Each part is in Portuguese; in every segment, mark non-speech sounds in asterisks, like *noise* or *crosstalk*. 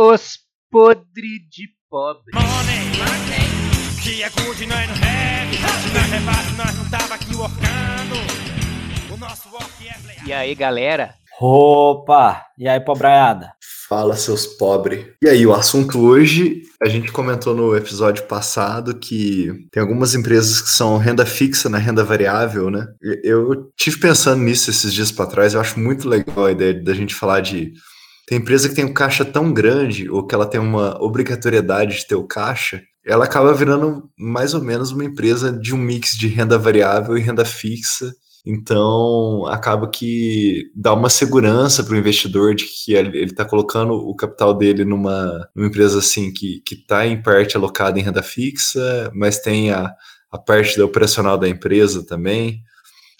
Os podre de pobre. Money, money, que é good, nós não rap. Nós não tava aqui workando. O nosso work é. E aí, galera? Opa! E aí, pobraiada? Fala, seus pobres. E aí, o assunto hoje, a gente comentou no episódio passado que tem algumas empresas que são renda fixa na renda variável, né? Eu tive pensando nisso esses dias para trás, eu acho muito legal a ideia da gente falar de. Tem empresa que tem um caixa tão grande, ou que ela tem uma obrigatoriedade de ter o caixa, ela acaba virando mais ou menos uma empresa de um mix de renda variável e renda fixa. Então, acaba que dá uma segurança para o investidor de que ele está colocando o capital dele numa, numa empresa assim que está em parte alocada em renda fixa, mas tem a, a parte da operacional da empresa também.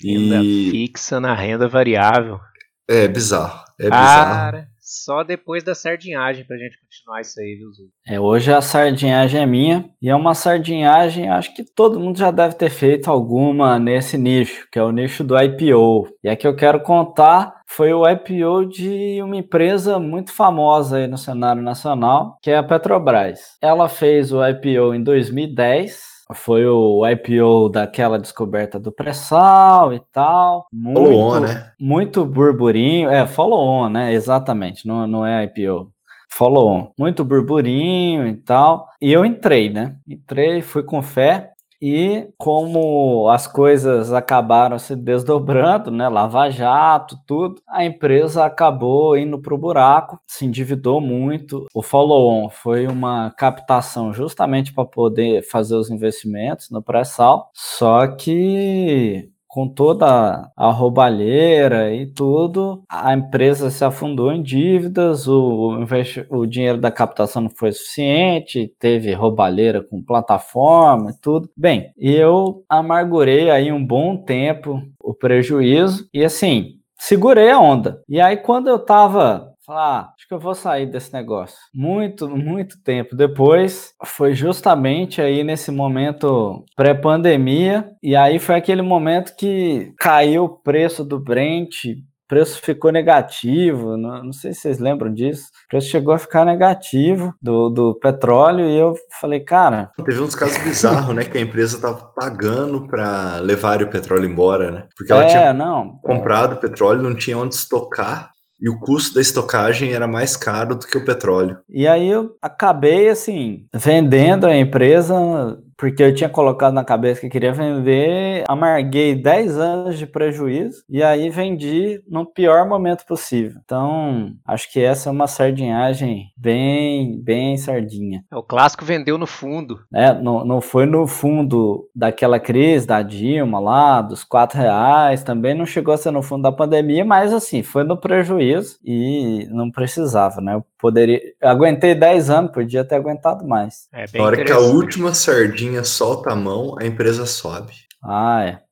Renda E fixa na renda variável. é bizarro. É bizarro. Cara, só depois da sardinhagem pra gente continuar isso aí, viu, Zu? É, hoje a sardinhagem é minha e é uma sardinhagem, acho que todo mundo já deve ter feito alguma nesse nicho, que é o nicho do IPO. E a que eu quero contar foi o IPO de uma empresa muito famosa aí no cenário nacional, que é a Petrobras. Ela fez o IPO em 2010. Foi o IPO daquela descoberta do pré-sal e tal. Muito, Follow-on, né? muito burburinho. É, follow-on, né? Exatamente, não, não é IPO. Follow-on. Muito burburinho e tal. E eu entrei, né? Entrei, fui com fé. E como as coisas acabaram se desdobrando, né? Lava Jato, tudo, a empresa acabou indo para o buraco, se endividou muito. O follow-on foi uma captação justamente para poder fazer os investimentos no pré-sal, só que com toda a roubalheira e tudo, a empresa se afundou em dívidas, o, o dinheiro da captação não foi suficiente, teve roubalheira com plataforma e tudo. Bem, eu amargurei aí um bom tempo o prejuízo e assim, segurei a onda. E aí quando eu tava Falar, ah, acho que eu vou sair desse negócio. Muito, muito tempo depois, foi justamente aí nesse momento pré-pandemia, e aí foi aquele momento que caiu o preço do Brent, o preço ficou negativo, não, não sei se vocês lembram disso. O preço chegou a ficar negativo do, do petróleo, e eu falei, cara, Teve uns casos bizarros, né? Que a empresa estava pagando para levar o petróleo embora, né? Porque ela é, tinha não. comprado petróleo, não tinha onde estocar, e o custo da estocagem era mais caro do que o petróleo. E aí eu acabei assim, vendendo a empresa, porque eu tinha colocado na cabeça que queria vender, amarguei 10 anos de prejuízo e aí vendi no pior momento possível. Então, acho que essa é uma sardinhagem bem, bem sardinha. É o clássico vendeu no fundo. né? Não, não foi no fundo daquela crise da Dilma lá, dos quatro reais, também não chegou a ser no fundo da pandemia, mas assim, foi no prejuízo e não precisava, né? Eu poderia. eu aguentei 10 anos, podia ter aguentado mais. É bem Na hora que a última sardinha solta a mão, a empresa sobe. Ah, é.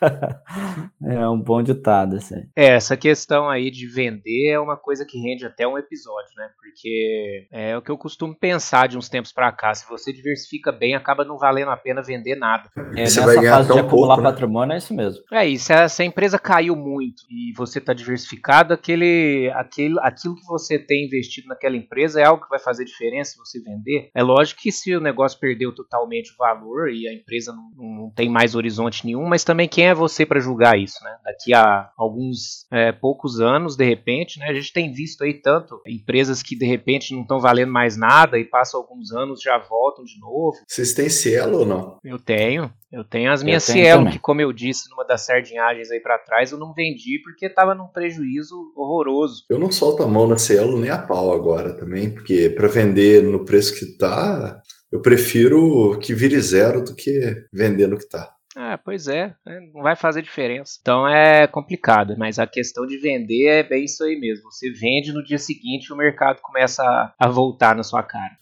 *laughs* é um bom ditado aí. É, essa questão aí de vender é uma coisa que rende até um episódio, né? Porque é o que eu costumo pensar de uns tempos pra cá. Se você diversifica bem, acaba não valendo a pena vender nada. É, Você nessa vai ganhar fase de acumular pouco, né? patrimônio é isso mesmo. É isso, se a, se a empresa caiu muito e você está diversificado, aquele, aquele, aquilo que você tem investido naquela empresa é algo que vai fazer diferença se você vender. É lógico que se o negócio perdeu totalmente o valor e a empresa não, não tem mais horizonte nenhum, mas também quem é você para julgar isso, né? Daqui a alguns é, poucos anos, de repente, né? A gente tem visto aí tanto empresas que de repente não estão valendo mais nada e passam alguns anos já voltam de novo. Vocês têm Cielo ou não? Eu tenho. Eu tenho as minhas tenho Cielo, também. que como eu disse numa das sardinhagens aí pra trás, eu não vendi porque tava num prejuízo horroroso. Eu não solto a mão na Cielo nem a pau agora também, porque para vender no preço que tá, eu prefiro que vire zero do que vender no que tá. Ah, pois é, né, não vai fazer diferença. Então é complicado, mas a questão de vender é bem isso aí mesmo. Você vende no dia seguinte o mercado começa a, voltar na sua cara.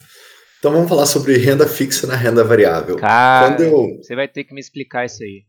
Então vamos falar sobre renda fixa na renda variável. Cara, Quando eu, você vai ter que me explicar isso aí.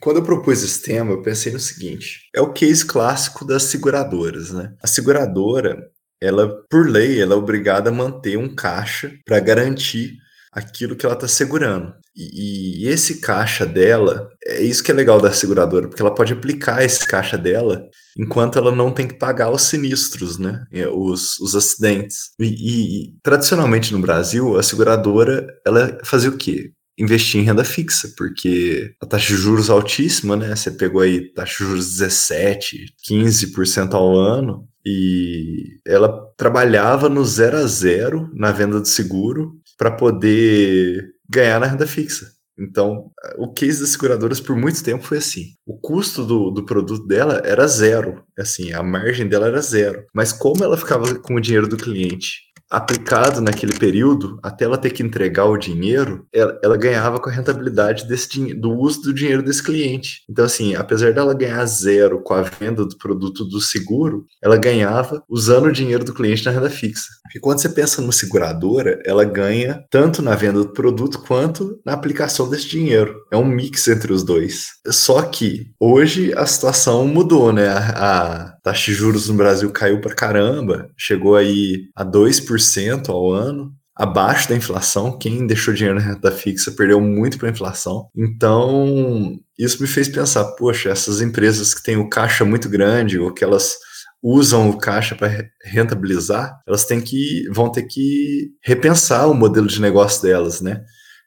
quando eu propus esse tema, eu pensei no seguinte: é o case clássico das seguradoras, né? A seguradora, ela, por lei, ela é obrigada a manter um caixa para garantir aquilo que ela está segurando. E, e esse caixa dela, é isso que é legal da seguradora, porque ela pode aplicar esse caixa dela enquanto ela não tem que pagar os sinistros, né? Os, os acidentes. E, e, tradicionalmente no Brasil, a seguradora, ela fazia o quê? Investir em renda fixa, porque a taxa de juros altíssima, né? Você pegou aí taxa de juros 17, 15% ao ano, e ela trabalhava no zero a zero na venda do seguro para poder ganhar na renda fixa. Então, o case das seguradoras por muito tempo foi assim. O custo do, do produto dela era zero. Assim, a margem dela era zero. Mas como ela ficava com o dinheiro do cliente aplicado naquele período, até ela ter que entregar o dinheiro, ela, ela ganhava com a rentabilidade desse, do uso do dinheiro desse cliente. Então, assim, apesar dela ganhar zero com a venda do produto do seguro, ela ganhava usando o dinheiro do cliente na renda fixa. E quando você pensa numa seguradora, ela ganha tanto na venda do produto quanto na aplicação desse dinheiro. É um mix entre os dois. Só que hoje a situação mudou, né? A, a taxa de juros no Brasil caiu para caramba, chegou aí a 2% ao ano, abaixo da inflação. Quem deixou dinheiro na renda fixa perdeu muito para a inflação. Então, isso me fez pensar, poxa, essas empresas que têm o caixa muito grande ou que elas usam o caixa para rentabilizar, elas têm que vão ter que repensar o modelo de negócio delas, né?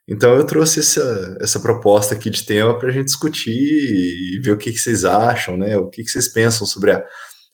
Então eu trouxe essa, essa proposta aqui de tema para a gente discutir e ver o que, que vocês acham, né? O que, que vocês pensam sobre a,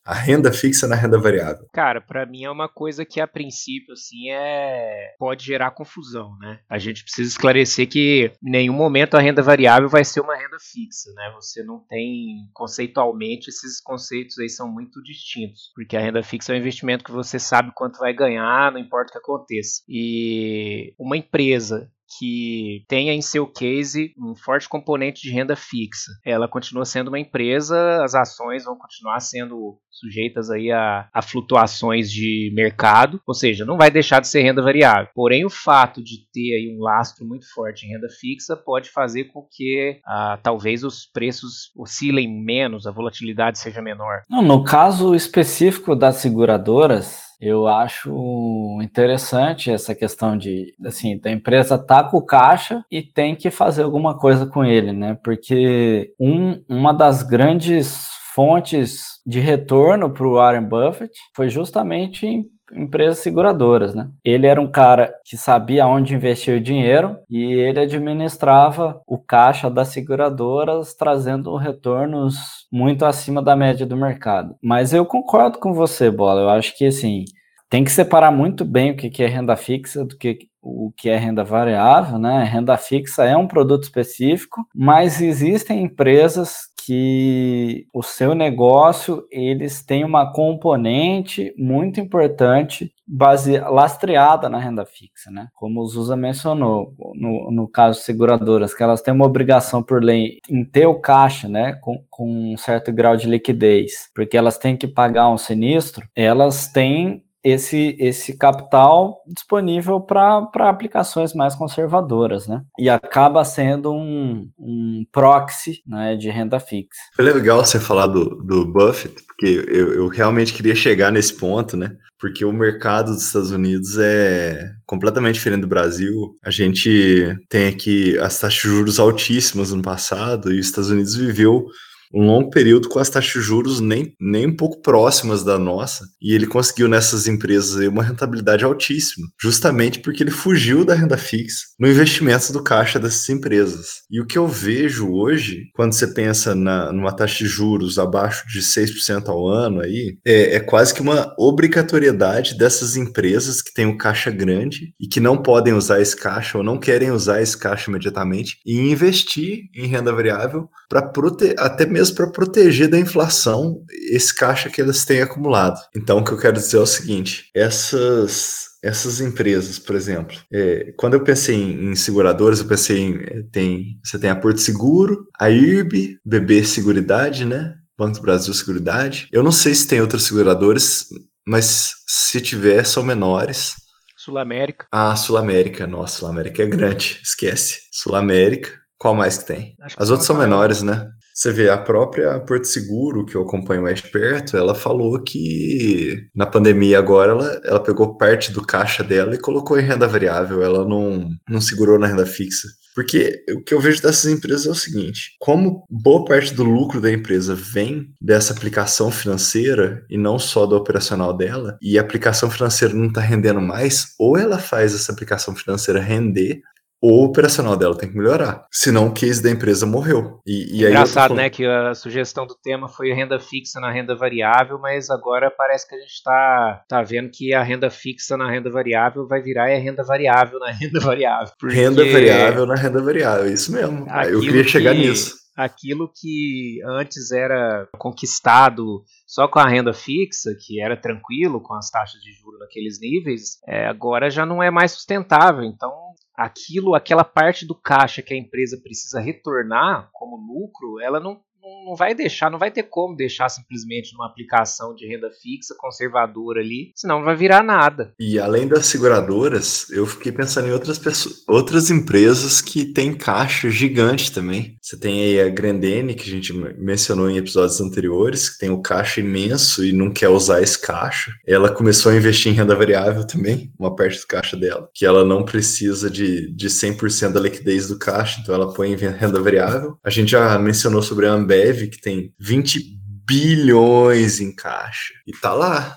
a renda fixa na renda variável? Cara, para mim é uma coisa que a princípio assim é pode gerar confusão, né? A gente precisa esclarecer que em nenhum momento a renda variável vai ser uma renda fixa, né? Você não tem conceitualmente esses conceitos aí são muito distintos, porque a renda fixa é um investimento que você sabe quanto vai ganhar, não importa o que aconteça. E uma empresa que tenha em seu case um forte componente de renda fixa. Ela continua sendo uma empresa, as ações vão continuar sendo sujeitas aí a, a, flutuações de mercado, ou seja, não vai deixar de ser renda variável. Porém, o fato de ter aí um lastro muito forte em renda fixa pode fazer com que ah, talvez os preços oscilem menos, a volatilidade seja menor. No caso específico das seguradoras, eu acho interessante essa questão de, assim, da empresa tá com caixa e tem que fazer alguma coisa com ele, né? Porque um, uma das grandes fontes de retorno para o Warren Buffett foi justamente empresas seguradoras, né? Ele era um cara que sabia onde investir o dinheiro e ele administrava o caixa das seguradoras, trazendo retornos muito acima da média do mercado. Mas eu concordo com você, Bola. Eu acho que assim tem que separar muito bem o que é renda fixa do que o que é renda variável, né? Renda fixa é um produto específico, mas existem empresas que o seu negócio eles têm uma componente muito importante base, lastreada na renda fixa, né? Como o Zusa mencionou, no, no caso seguradoras, que elas têm uma obrigação por lei em ter o caixa, né? Com, com um certo grau de liquidez, porque elas têm que pagar um sinistro, elas têm esse, esse capital disponível para aplicações mais conservadoras, né? E acaba sendo um, um proxy né, de renda fixa. Foi legal você falar do, do Buffett, porque eu, eu realmente queria chegar nesse ponto, né? Porque o mercado dos Estados Unidos é completamente diferente do Brasil. A gente tem aqui as taxas de juros altíssimas no passado e os Estados Unidos viveu um longo período com as taxas de juros nem, nem um pouco próximas da nossa, e ele conseguiu nessas empresas uma rentabilidade altíssima, justamente porque ele fugiu da renda fixa no investimento do caixa dessas empresas. E o que eu vejo hoje, quando você pensa na, numa taxa de juros abaixo de 6% ao ano, aí, é, é quase que uma obrigatoriedade dessas empresas que têm um caixa grande e que não podem usar esse caixa ou não querem usar esse caixa imediatamente e investir em renda variável para proteger até mesmo para proteger da inflação esse caixa que eles têm acumulado. Então, o que eu quero dizer é o seguinte: essas essas empresas, por exemplo, é, quando eu pensei em, em, seguradoras, eu pensei em é, tem você tem a Porto Seguro, a IRB, BB Seguridade, né? Banco do Brasil Seguridade. Eu não sei se tem outras seguradoras, mas se tiver, são menores. Sul América. Ah, Sul América. Nossa, Sul América é grande, esquece. Sul América. Qual mais que tem? Acho As outras são menores, né? Você vê, a própria Porto Seguro, que eu acompanho mais perto, ela falou que na pandemia agora ela, ela pegou parte do caixa dela e colocou em renda variável, ela não, não segurou na renda fixa. Porque o que eu vejo dessas empresas é o seguinte: como boa parte do lucro da empresa vem dessa aplicação financeira e não só do operacional dela, e a aplicação financeira não está rendendo mais, ou ela faz essa aplicação financeira render, o operacional dela tem que melhorar. Senão o case da empresa morreu. E, e Engraçado, né? Que a sugestão do tema foi renda fixa na renda variável, mas agora parece que a gente está tá vendo que a renda fixa na renda variável vai virar a renda variável na *laughs* renda variável. Renda variável na renda variável, isso mesmo. Eu queria chegar que... nisso aquilo que antes era conquistado só com a renda fixa, que era tranquilo com as taxas de juros naqueles níveis, é, agora já não é mais sustentável. Então, aquilo, aquela parte do caixa que a empresa precisa retornar como lucro, ela não não vai deixar, não vai ter como deixar simplesmente numa aplicação de renda fixa conservadora ali, senão não vai virar nada. E além das seguradoras, eu fiquei pensando em outras pessoas, outras empresas que têm caixa gigante também. Você tem aí a Grandene, que a gente mencionou em episódios anteriores, que tem o caixa imenso e não quer usar esse caixa. Ela começou a investir em renda variável também, uma parte do caixa dela, que ela não precisa de, de 100% da liquidez do caixa, então ela põe em renda variável. A gente já mencionou sobre a Ambev, Ambev, que tem 20 bilhões em caixa. E tá lá,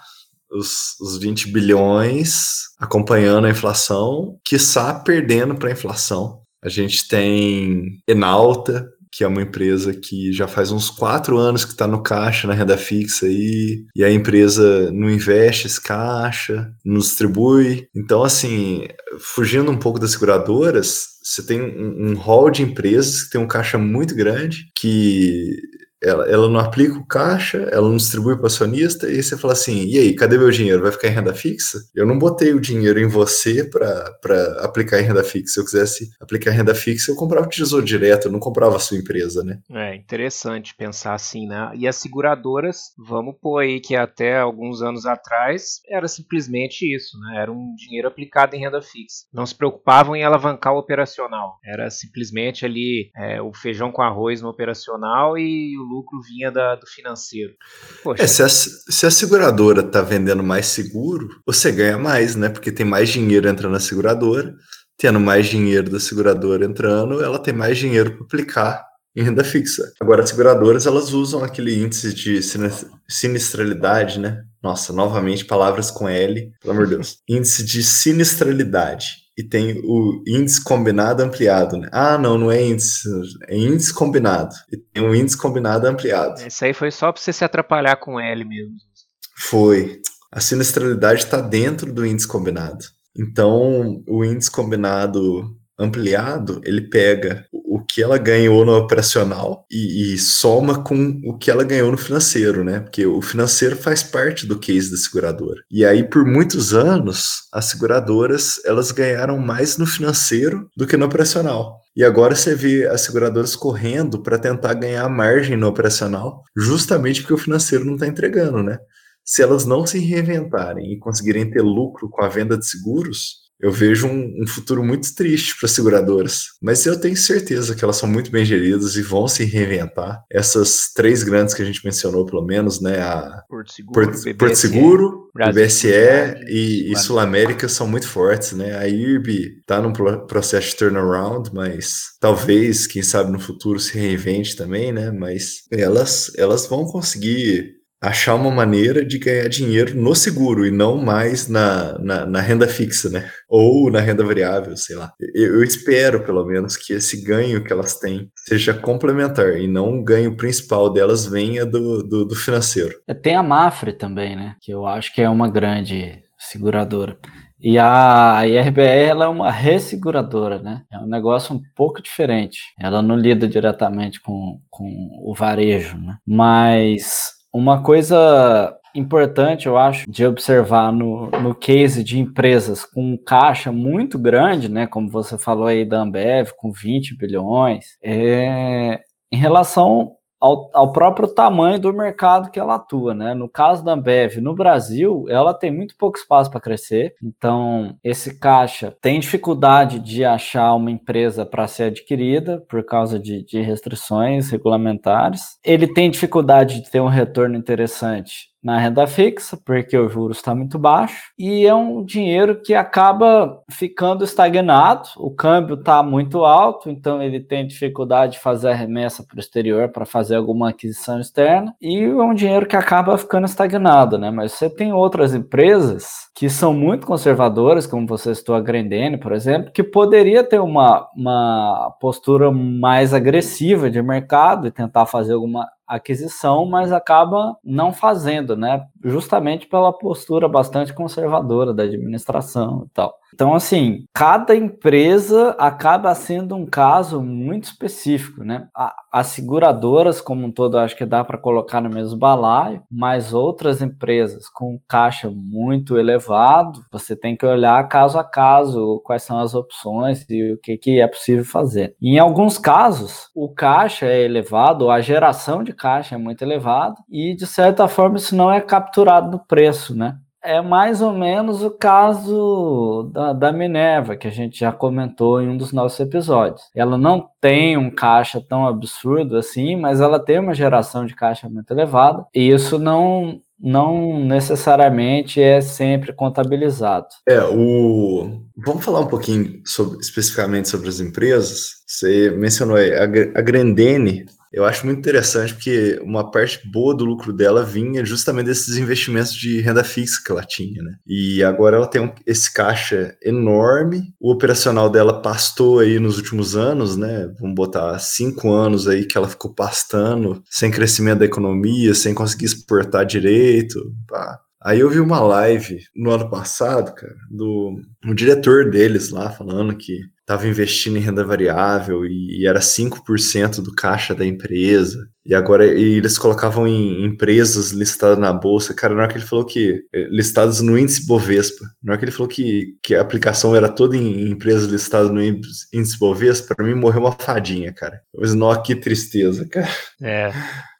os, os 20 bilhões acompanhando a inflação, quiçá perdendo para a inflação. A gente tem Enalta, que é uma empresa que já faz uns quatro anos que está no caixa, na renda fixa aí, e a empresa não investe esse caixa, não distribui. Então, assim, fugindo um pouco das seguradoras, você tem um, um hall de empresas que tem um caixa muito grande, que ela, ela não aplica o caixa, ela não distribui para o acionista, e você fala assim: e aí, cadê meu dinheiro? Vai ficar em renda fixa? Eu não botei o dinheiro em você para aplicar em renda fixa. Se eu quisesse aplicar em renda fixa, eu comprava o tesouro direto, eu não comprava a sua empresa, né? É interessante pensar assim, né? E as seguradoras, vamos pôr aí que até alguns anos atrás era simplesmente isso, né? Era um dinheiro aplicado em renda fixa. Não se preocupavam em alavancar o operacional. Era simplesmente ali é, o feijão com arroz no operacional e o lucro vinha da, do financeiro. Poxa. É, se, a, se a seguradora está vendendo mais seguro, você ganha mais, né? Porque tem mais dinheiro entrando na seguradora. Tendo mais dinheiro da seguradora entrando, ela tem mais dinheiro para aplicar em renda fixa. Agora, as seguradoras, elas usam aquele índice de sinistralidade, né? Nossa, novamente, palavras com L, pelo amor de Deus. índice de sinistralidade e tem o índice combinado ampliado, né? Ah, não, não é índice, é índice combinado. E tem um índice combinado ampliado. Isso aí foi só para você se atrapalhar com L mesmo. Foi. A sinistralidade está dentro do índice combinado. Então, o índice combinado ampliado, ele pega o que ela ganhou no operacional e, e, soma com o que ela ganhou no financeiro, né? Porque o financeiro faz parte do case da seguradora. E aí, por muitos anos, as seguradoras elas ganharam mais no financeiro do que no operacional. E agora você vê as seguradoras correndo para tentar ganhar margem no operacional, justamente porque o financeiro não está entregando, né? Se elas não se reinventarem e conseguirem ter lucro com a venda de seguros, eu vejo um, um futuro muito triste para as seguradoras. Mas eu tenho certeza que elas são muito bem geridas e vão se reinventar. Essas três grandes que a gente mencionou, pelo menos, né? A Porto Seguro, Porto, Porto Seguro BSE e, e Sul América são muito fortes, né? A IRB está num processo de turnaround, mas talvez, quem sabe no futuro se reinvente também, né? Mas elas, elas vão conseguir achar uma maneira de ganhar dinheiro no seguro e não mais na, na, na, renda fixa, né? Ou na renda variável, sei lá. Eu, eu, espero, pelo menos, que esse ganho que elas têm seja complementar e não o ganho principal delas venha do, do, do financeiro. É, tem a Mafre também, né? Que eu acho que é uma grande seguradora. E a IRBR ela é uma resseguradora, né? É um negócio um pouco diferente. Ela não lida diretamente com, com o varejo, né? Mas uma coisa importante, eu acho, de observar no, no case de empresas com caixa muito grande, né, como você falou aí da Ambev, com 20 bilhões, é, em relação ao, ao, próprio tamanho do mercado que ela atua, né? No caso da Ambev, no Brasil, ela tem muito pouco espaço para crescer, então esse caixa tem dificuldade de achar uma empresa para ser adquirida por causa de, de restrições regulamentares. Ele tem dificuldade de ter um retorno interessante na renda fixa, porque o juros está muito baixo, e é um dinheiro que acaba ficando estagnado, o câmbio está muito alto, então ele tem dificuldade de fazer a remessa para o exterior para fazer alguma aquisição externa, e é um dinheiro que acaba ficando estagnado, né? Mas você tem outras empresas que são muito conservadoras, como você citou a Grendene, por exemplo, que poderia ter uma, uma postura mais agressiva de mercado e tentar fazer alguma aquisição, mas acaba não fazendo, né? Justamente pela postura bastante conservadora da administração e tal. Então, assim, cada empresa acaba sendo um caso muito específico, né? As seguradoras, como um todo, acho que dá para colocar no mesmo balaio, mas outras empresas com caixa muito elevado, você tem que olhar caso a caso quais são as opções e o que, que é possível fazer. Em alguns casos, o caixa é elevado, a geração de caixa é muito elevada e, de certa forma, isso não é capturado no preço, né? É mais ou menos o caso da, da, Minerva, que a gente já comentou em um dos nossos episódios. Ela não tem um caixa tão absurdo assim, mas ela tem uma geração de caixa muito elevada, e isso não, não necessariamente é sempre contabilizado. É, o. Vamos falar um pouquinho sobre, especificamente sobre as empresas. Você mencionou aí, a, a Grandene eu acho muito interessante porque uma parte boa do lucro dela vinha justamente desses investimentos de renda fixa que ela tinha, né? E agora ela tem um, esse caixa enorme, o operacional dela pastou aí nos últimos anos, né? Vamos botar cinco anos aí que ela ficou pastando, sem crescimento da economia, sem conseguir exportar direito, pá. Aí eu vi uma live no ano passado, cara, do um diretor deles lá falando que estava investindo em renda variável e, e era 5% do caixa da empresa. E agora e eles colocavam em empresas listadas na bolsa. Cara, na hora que ele falou que. Eh, listadas no índice Bovespa. Na hora que ele falou que, que a aplicação era toda em, em empresas listadas no índice Bovespa, para mim morreu uma fadinha, cara. Mas, não, que tristeza, cara. É.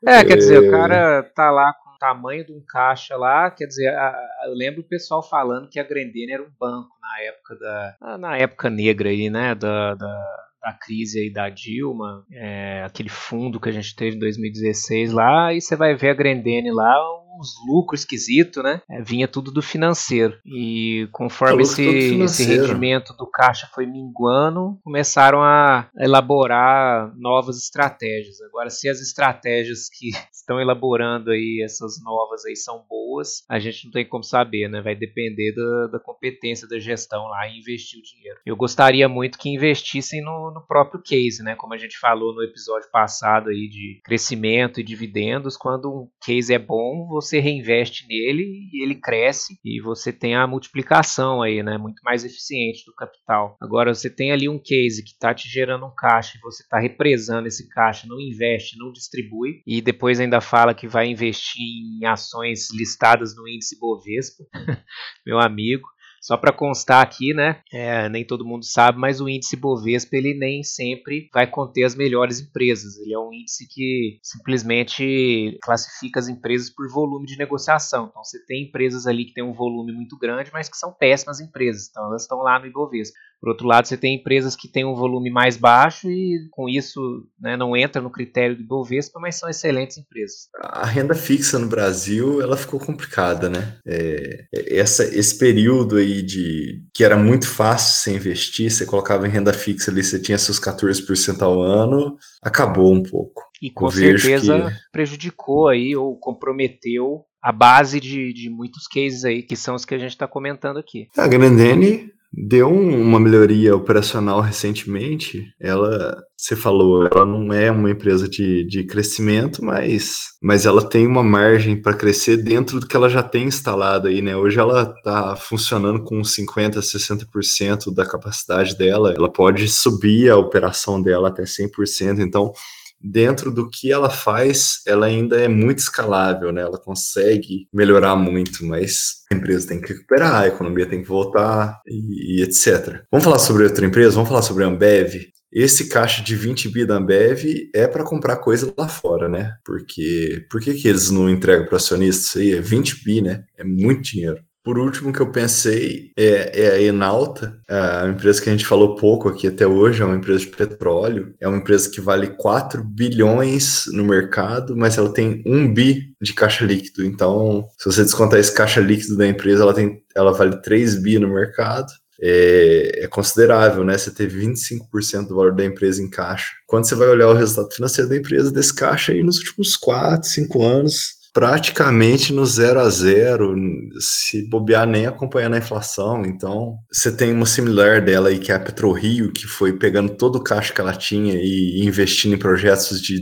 É, quer dizer, o cara tá lá com tamanho de um caixa lá, quer dizer, a, a, eu lembro o pessoal falando que a Grendene era um banco na época da na época negra aí, né, da, da, da crise aí da Dilma, é, aquele fundo que a gente teve em 2016 lá, e você vai ver a Grendene lá, uns lucros esquisitos, né? É, vinha tudo do financeiro. E conforme esse, esse rendimento do caixa foi minguando, começaram a elaborar novas estratégias. Agora, se as estratégias que *laughs* estão elaborando aí, essas novas aí, são boas, a gente não tem como saber, né? Vai depender da, da competência da gestão lá em investir o dinheiro. Eu gostaria muito que investissem no, no próprio case, né? Como a gente falou no episódio passado aí de crescimento e dividendos, quando um case é bom, você reinveste nele e ele cresce e você tem a multiplicação aí, né? Muito mais eficiente do capital. Agora você tem ali um case que está te gerando um caixa e você está represando esse caixa, não investe, não distribui e depois ainda fala que vai investir em ações listadas no índice Bovespa, *laughs* meu amigo. Só para constar aqui, né? É, nem todo mundo sabe, mas o índice Bovespa ele nem sempre vai conter as melhores empresas. Ele é um índice que simplesmente classifica as empresas por volume de negociação. Então você tem empresas ali que têm um volume muito grande, mas que são péssimas empresas. Então elas estão lá no Ibovespa. Por outro lado, você tem empresas que têm um volume mais baixo e com isso né, não entra no critério do Ibovespa, mas são excelentes empresas. A renda fixa no Brasil ela ficou complicada, né? É, essa, esse período aí de que era muito fácil você investir, você colocava em renda fixa ali, você tinha seus 14% ao ano, acabou um pouco. E com certeza que... prejudicou aí ou comprometeu a base de, de muitos cases aí, que são os que a gente está comentando aqui. A Grandene deu uma melhoria operacional recentemente. Ela, você falou, ela não é uma empresa de, de crescimento, mas, mas ela tem uma margem para crescer dentro do que ela já tem instalado aí, né? Hoje ela está funcionando com 50%, 60% da capacidade dela. Ela pode subir a operação dela até 100%. Então, dentro do que ela faz, ela ainda é muito escalável, né? Ela consegue melhorar muito, mas a empresa tem que recuperar, a economia tem que voltar e, e etc. Vamos falar sobre outra empresa? Vamos falar sobre a Ambev? Esse caixa de 20 bi da Ambev é para comprar coisa lá fora, né? Porque por que, que eles não entregam para acionistas? Isso aí é 20 bi, né? É muito dinheiro. Por último que eu pensei é, é a Enalta, a empresa que a gente falou pouco aqui até hoje, é uma empresa de petróleo, é uma empresa que vale 4 bilhões no mercado, mas ela tem 1 bi de caixa líquido. Então, se você descontar esse caixa líquido da empresa, ela, tem, ela vale 3 bi no mercado. É, é, considerável, né? Você ter 25% do valor da empresa em caixa. Quando você vai olhar o resultado financeiro da empresa desse caixa aí nos últimos 4, 5 anos, praticamente no zero a zero, se bobear nem acompanhando a inflação. Então, você tem uma similar dela aí, que é a PetroRio, que foi pegando todo o caixa que ela tinha e investindo em projetos de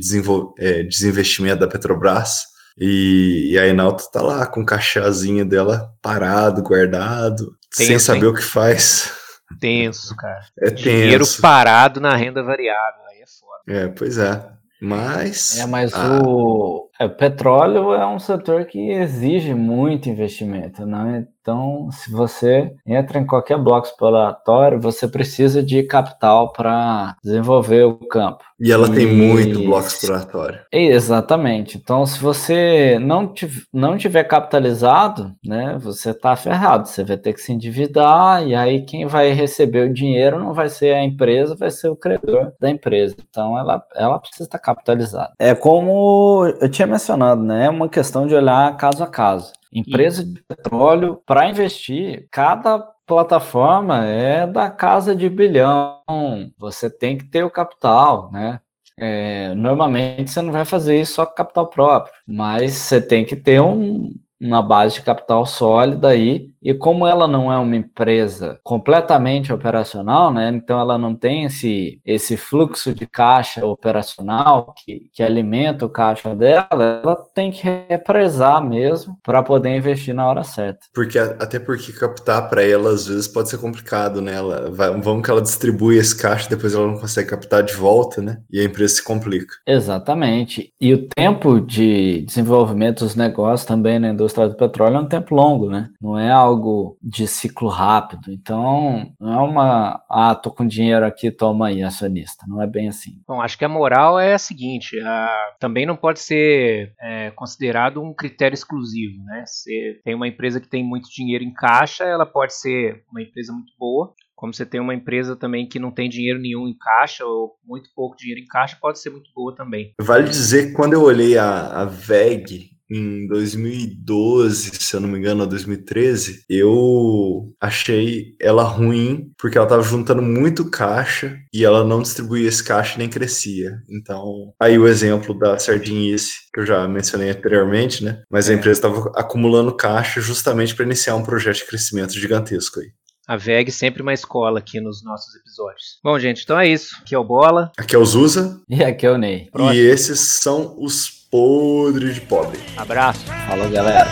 é, desinvestimento da Petrobras. E, e a Enalta tá lá com o caixazinho dela parado, guardado, tenso, sem saber hein? o que faz. Tenso, cara. *laughs* É Dinheiro tenso. parado na renda variável, aí é foda. É, pois é. Mas. É, mas ah. o, é, o petróleo é um setor que exige muito investimento, né? Então, se você entra em qualquer bloco exploratório, você precisa de capital para desenvolver o campo. E ela e... tem muito bloco exploratório. Exatamente. Então, se você não, tiver, não tiver capitalizado, né, você está ferrado. Você vai ter que se endividar e aí quem vai receber o dinheiro não vai ser a empresa, vai ser o credor da empresa. Então, ela, ela precisa estar capitalizada. É como eu tinha mencionado, né? É uma questão de olhar caso a caso. Empresa de petróleo, para investir, cada plataforma é da casa de bilhão. Você tem que ter o capital, né? É, normalmente você não vai fazer isso só com capital próprio, mas você tem que ter um, uma base de capital sólida aí e como ela não é uma empresa completamente operacional, né, então ela não tem esse, esse fluxo de caixa operacional que, que alimenta o caixa dela, ela tem que represar mesmo para poder investir na hora certa. Porque até porque captar para ela às vezes pode ser complicado, né? Ela vai, vamos que ela distribui esse caixa, depois ela não consegue captar de volta, né? E a empresa se complica. Exatamente. E o tempo de desenvolvimento dos negócios também na indústria do petróleo é um tempo longo, né? Não é algo algo de ciclo rápido. Então, não é uma, ah, tô com dinheiro aqui, toma aí, acionista. Não é bem assim. Bom, acho que a moral é a seguinte: a, também não pode ser é, considerado um critério exclusivo, né? Você tem uma empresa que tem muito dinheiro em caixa, ela pode ser uma empresa muito boa, como você tem uma empresa também que não tem dinheiro nenhum em caixa ou muito pouco dinheiro em caixa, pode ser muito boa também. Vale dizer que quando eu olhei a, a VEG em 2012, se eu não me engano, ou 2013, eu achei ela ruim porque ela tava juntando muito caixa e ela não distribuía esse caixa nem crescia. Então, aí o exemplo da Sardinice, que eu já mencionei anteriormente, né? Mas a é. empresa estava acumulando caixa justamente para iniciar um projeto de crescimento gigantesco aí. A VEG sempre uma escola aqui nos nossos episódios. Bom, gente, então é isso. Aqui é o Bola. Aqui é o Zusa. E aqui é o Ney. Próximo. E esses são os podre de pobre. Abraço. Falou, galera.